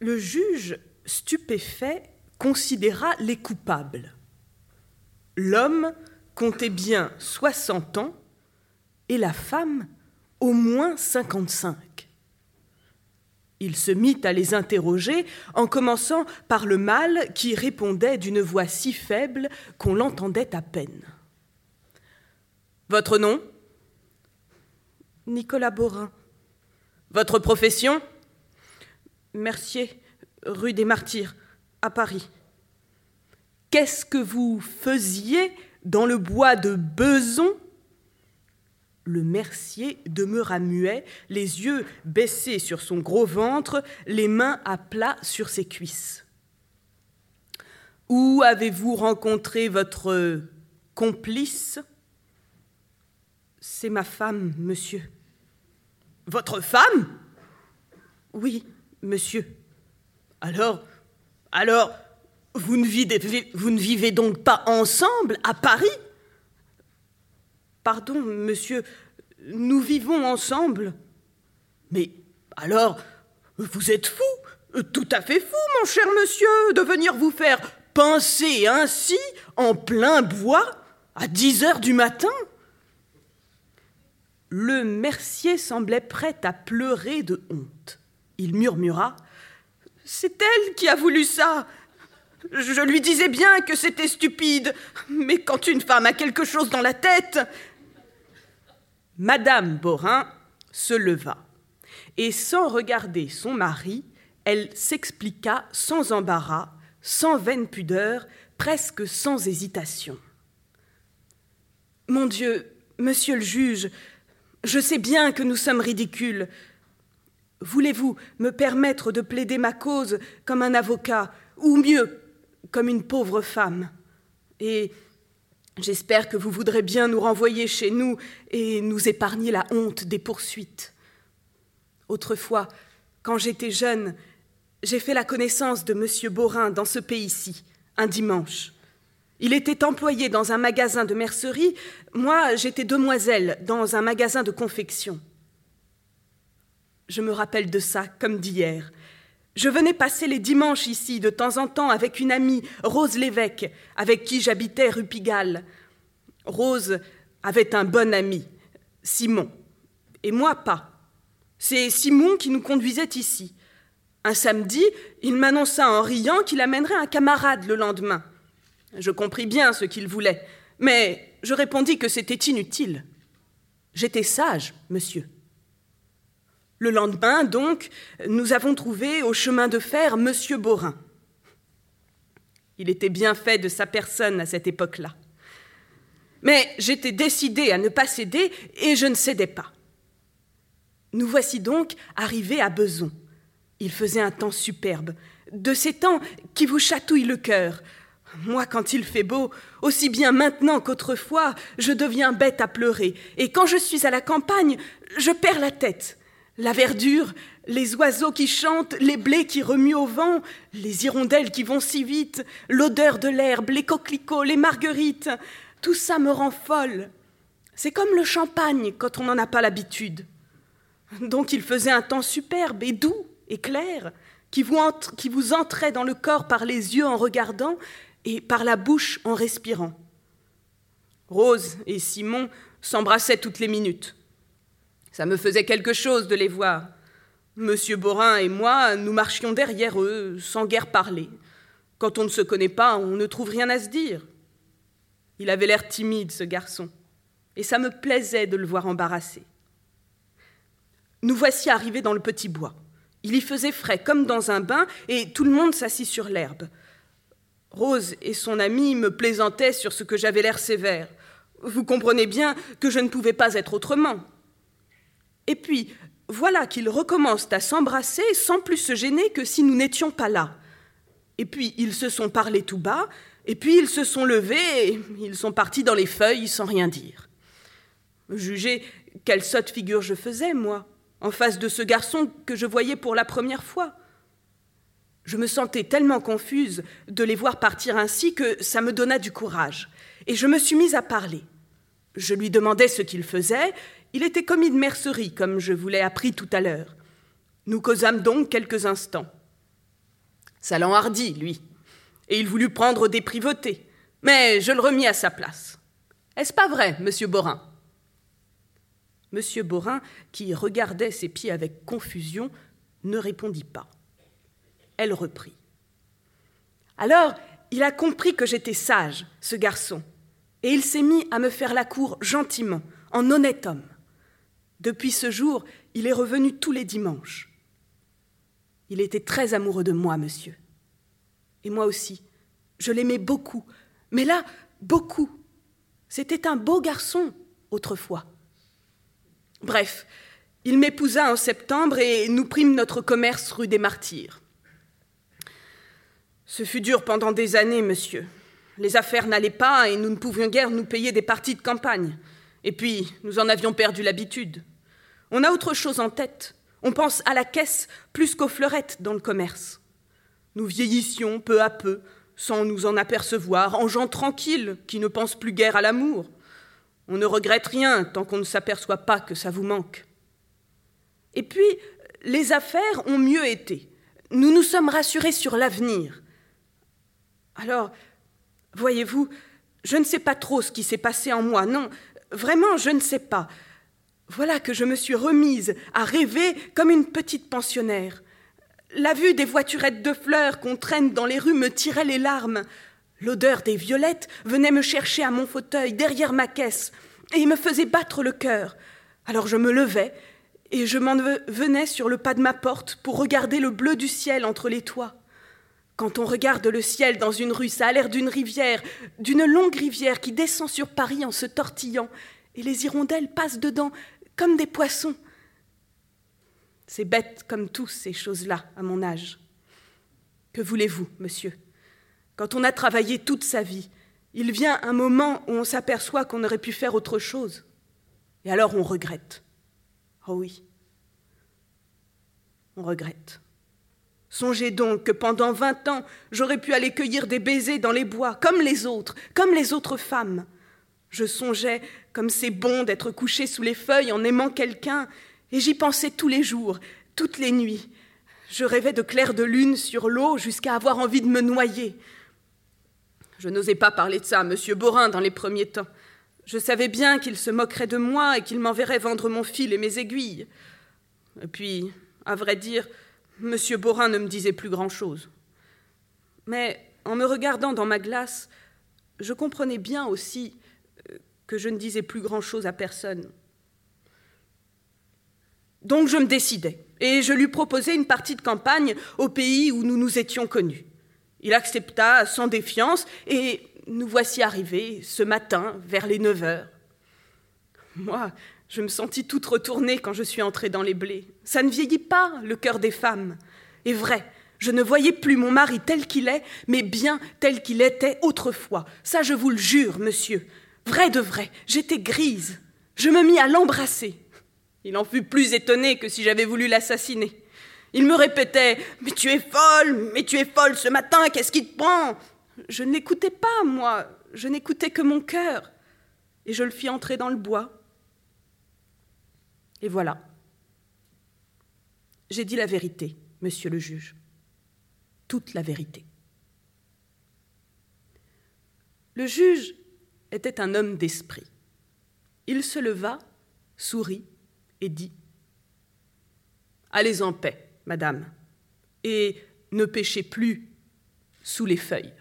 Le juge, stupéfait, considéra les coupables. L'homme comptait bien soixante ans et la femme au moins cinquante-cinq. Il se mit à les interroger en commençant par le mâle qui répondait d'une voix si faible qu'on l'entendait à peine. Votre nom? Nicolas Borin. Votre profession? Mercier, rue des Martyrs, à Paris. Qu'est-ce que vous faisiez dans le bois de Beson? Le mercier demeura muet, les yeux baissés sur son gros ventre, les mains à plat sur ses cuisses. Où avez-vous rencontré votre complice? C'est ma femme, monsieur. Votre femme? Oui, monsieur. Alors, alors, vous ne, vivez, donc pas ensemble à Paris? Pardon, monsieur, nous vivons ensemble. Mais alors, vous êtes fou, tout à fait fou, mon cher monsieur, de venir vous faire pincer ainsi en plein bois à dix heures du matin Le mercier semblait prêt à pleurer de honte. Il murmura C'est elle qui a voulu ça. Je lui disais bien que c'était stupide, mais quand une femme a quelque chose dans la tête. Madame Borin se leva, et sans regarder son mari, elle s'expliqua sans embarras, sans vaine pudeur, presque sans hésitation. Mon Dieu, monsieur le juge, je sais bien que nous sommes ridicules. Voulez-vous me permettre de plaider ma cause comme un avocat, ou mieux, comme une pauvre femme? Et j'espère que vous voudrez bien nous renvoyer chez nous et nous épargner la honte des poursuites. Autrefois, quand j'étais jeune, j'ai fait la connaissance de M. Borin dans ce pays-ci, un dimanche. Il était employé dans un magasin de mercerie, moi j'étais demoiselle dans un magasin de confection. Je me rappelle de ça comme d'hier. Je venais passer les dimanches ici de temps en temps avec une amie, Rose Lévesque, avec qui j'habitais rue Pigalle. Rose avait un bon ami, Simon, et moi pas. C'est Simon qui nous conduisait ici. Un samedi, il m'annonça en riant qu'il amènerait un camarade le lendemain. Je compris bien ce qu'il voulait, mais je répondis que c'était inutile. J'étais sage, monsieur. Le lendemain, donc, nous avons trouvé au chemin de fer Monsieur Borin. Il était bien fait de sa personne à cette époque-là. Mais j'étais décidée à ne pas céder et je ne cédais pas. Nous voici donc arrivés à Beson. Il faisait un temps superbe, de ces temps qui vous chatouillent le cœur, moi, quand il fait beau, aussi bien maintenant qu'autrefois, je deviens bête à pleurer, et quand je suis à la campagne, je perds la tête. La verdure, les oiseaux qui chantent, les blés qui remuent au vent, les hirondelles qui vont si vite, l'odeur de l'herbe, les coquelicots, les marguerites, tout ça me rend folle. C'est comme le champagne quand on n'en a pas l'habitude. Donc il faisait un temps superbe et doux et clair, qui vous, qui vous entrait dans le corps par les yeux en regardant et par la bouche en respirant. Rose et Simon s'embrassaient toutes les minutes. Ça me faisait quelque chose de les voir. Monsieur Borin et moi, nous marchions derrière eux, sans guère parler. Quand on ne se connaît pas, on ne trouve rien à se dire. Il avait l'air timide, ce garçon, et ça me plaisait de le voir embarrassé. Nous voici arrivés dans le petit bois. Il y faisait frais comme dans un bain, et tout le monde s'assit sur l'herbe. Rose et son ami me plaisantaient sur ce que j'avais l'air sévère. Vous comprenez bien que je ne pouvais pas être autrement. Et puis, voilà qu'ils recommencent à s'embrasser sans plus se gêner que si nous n'étions pas là. Et puis ils se sont parlé tout bas, et puis ils se sont levés, et ils sont partis dans les feuilles sans rien dire. Jugez quelle sotte figure je faisais, moi, en face de ce garçon que je voyais pour la première fois. Je me sentais tellement confuse de les voir partir ainsi que ça me donna du courage. Et je me suis mise à parler. Je lui demandais ce qu'il faisait. Il était commis de mercerie, comme je vous l'ai appris tout à l'heure. Nous causâmes donc quelques instants. Ça l'enhardit, lui, et il voulut prendre des privautés, mais je le remis à sa place. Est-ce pas vrai, monsieur Borin? Monsieur Borin, qui regardait ses pieds avec confusion, ne répondit pas. Elle reprit. Alors, il a compris que j'étais sage, ce garçon, et il s'est mis à me faire la cour gentiment, en honnête homme. Depuis ce jour, il est revenu tous les dimanches. Il était très amoureux de moi, monsieur. Et moi aussi. Je l'aimais beaucoup. Mais là, beaucoup. C'était un beau garçon, autrefois. Bref, il m'épousa en septembre et nous prîmes notre commerce rue des Martyrs. Ce fut dur pendant des années, monsieur. Les affaires n'allaient pas et nous ne pouvions guère nous payer des parties de campagne. Et puis, nous en avions perdu l'habitude. On a autre chose en tête. On pense à la caisse plus qu'aux fleurettes dans le commerce. Nous vieillissions peu à peu, sans nous en apercevoir, en gens tranquilles qui ne pensent plus guère à l'amour. On ne regrette rien tant qu'on ne s'aperçoit pas que ça vous manque. Et puis, les affaires ont mieux été. Nous nous sommes rassurés sur l'avenir. Alors, voyez-vous, je ne sais pas trop ce qui s'est passé en moi, non, vraiment, je ne sais pas. Voilà que je me suis remise à rêver comme une petite pensionnaire. La vue des voiturettes de fleurs qu'on traîne dans les rues me tirait les larmes. L'odeur des violettes venait me chercher à mon fauteuil derrière ma caisse et me faisait battre le cœur. Alors je me levais et je m'en venais sur le pas de ma porte pour regarder le bleu du ciel entre les toits. Quand on regarde le ciel dans une rue, ça a l'air d'une rivière, d'une longue rivière qui descend sur Paris en se tortillant, et les hirondelles passent dedans comme des poissons. C'est bête comme tous ces choses-là à mon âge. Que voulez-vous, monsieur? Quand on a travaillé toute sa vie, il vient un moment où on s'aperçoit qu'on aurait pu faire autre chose. Et alors on regrette. Oh oui, on regrette. Songez donc que pendant vingt ans, j'aurais pu aller cueillir des baisers dans les bois, comme les autres, comme les autres femmes. Je songeais comme c'est bon d'être couché sous les feuilles en aimant quelqu'un, et j'y pensais tous les jours, toutes les nuits. Je rêvais de clairs de lune sur l'eau jusqu'à avoir envie de me noyer. Je n'osais pas parler de ça à M. Borin dans les premiers temps. Je savais bien qu'il se moquerait de moi et qu'il m'enverrait vendre mon fil et mes aiguilles. Et puis, à vrai dire, M. Borin ne me disait plus grand-chose. Mais en me regardant dans ma glace, je comprenais bien aussi que je ne disais plus grand-chose à personne. Donc je me décidai, et je lui proposai une partie de campagne au pays où nous nous étions connus. Il accepta sans défiance, et nous voici arrivés ce matin vers les neuf heures. Moi, je me sentis toute retournée quand je suis entrée dans les blés. Ça ne vieillit pas, le cœur des femmes. Et vrai, je ne voyais plus mon mari tel qu'il est, mais bien tel qu'il était autrefois. Ça, je vous le jure, monsieur. Vrai de vrai, j'étais grise. Je me mis à l'embrasser. Il en fut plus étonné que si j'avais voulu l'assassiner. Il me répétait Mais tu es folle, mais tu es folle ce matin, qu'est-ce qui te prend? Je ne l'écoutais pas, moi, je n'écoutais que mon cœur. Et je le fis entrer dans le bois. Et voilà. J'ai dit la vérité, monsieur le juge. Toute la vérité. Le juge était un homme d'esprit. Il se leva, sourit et dit Allez en paix, madame, et ne pêchez plus sous les feuilles.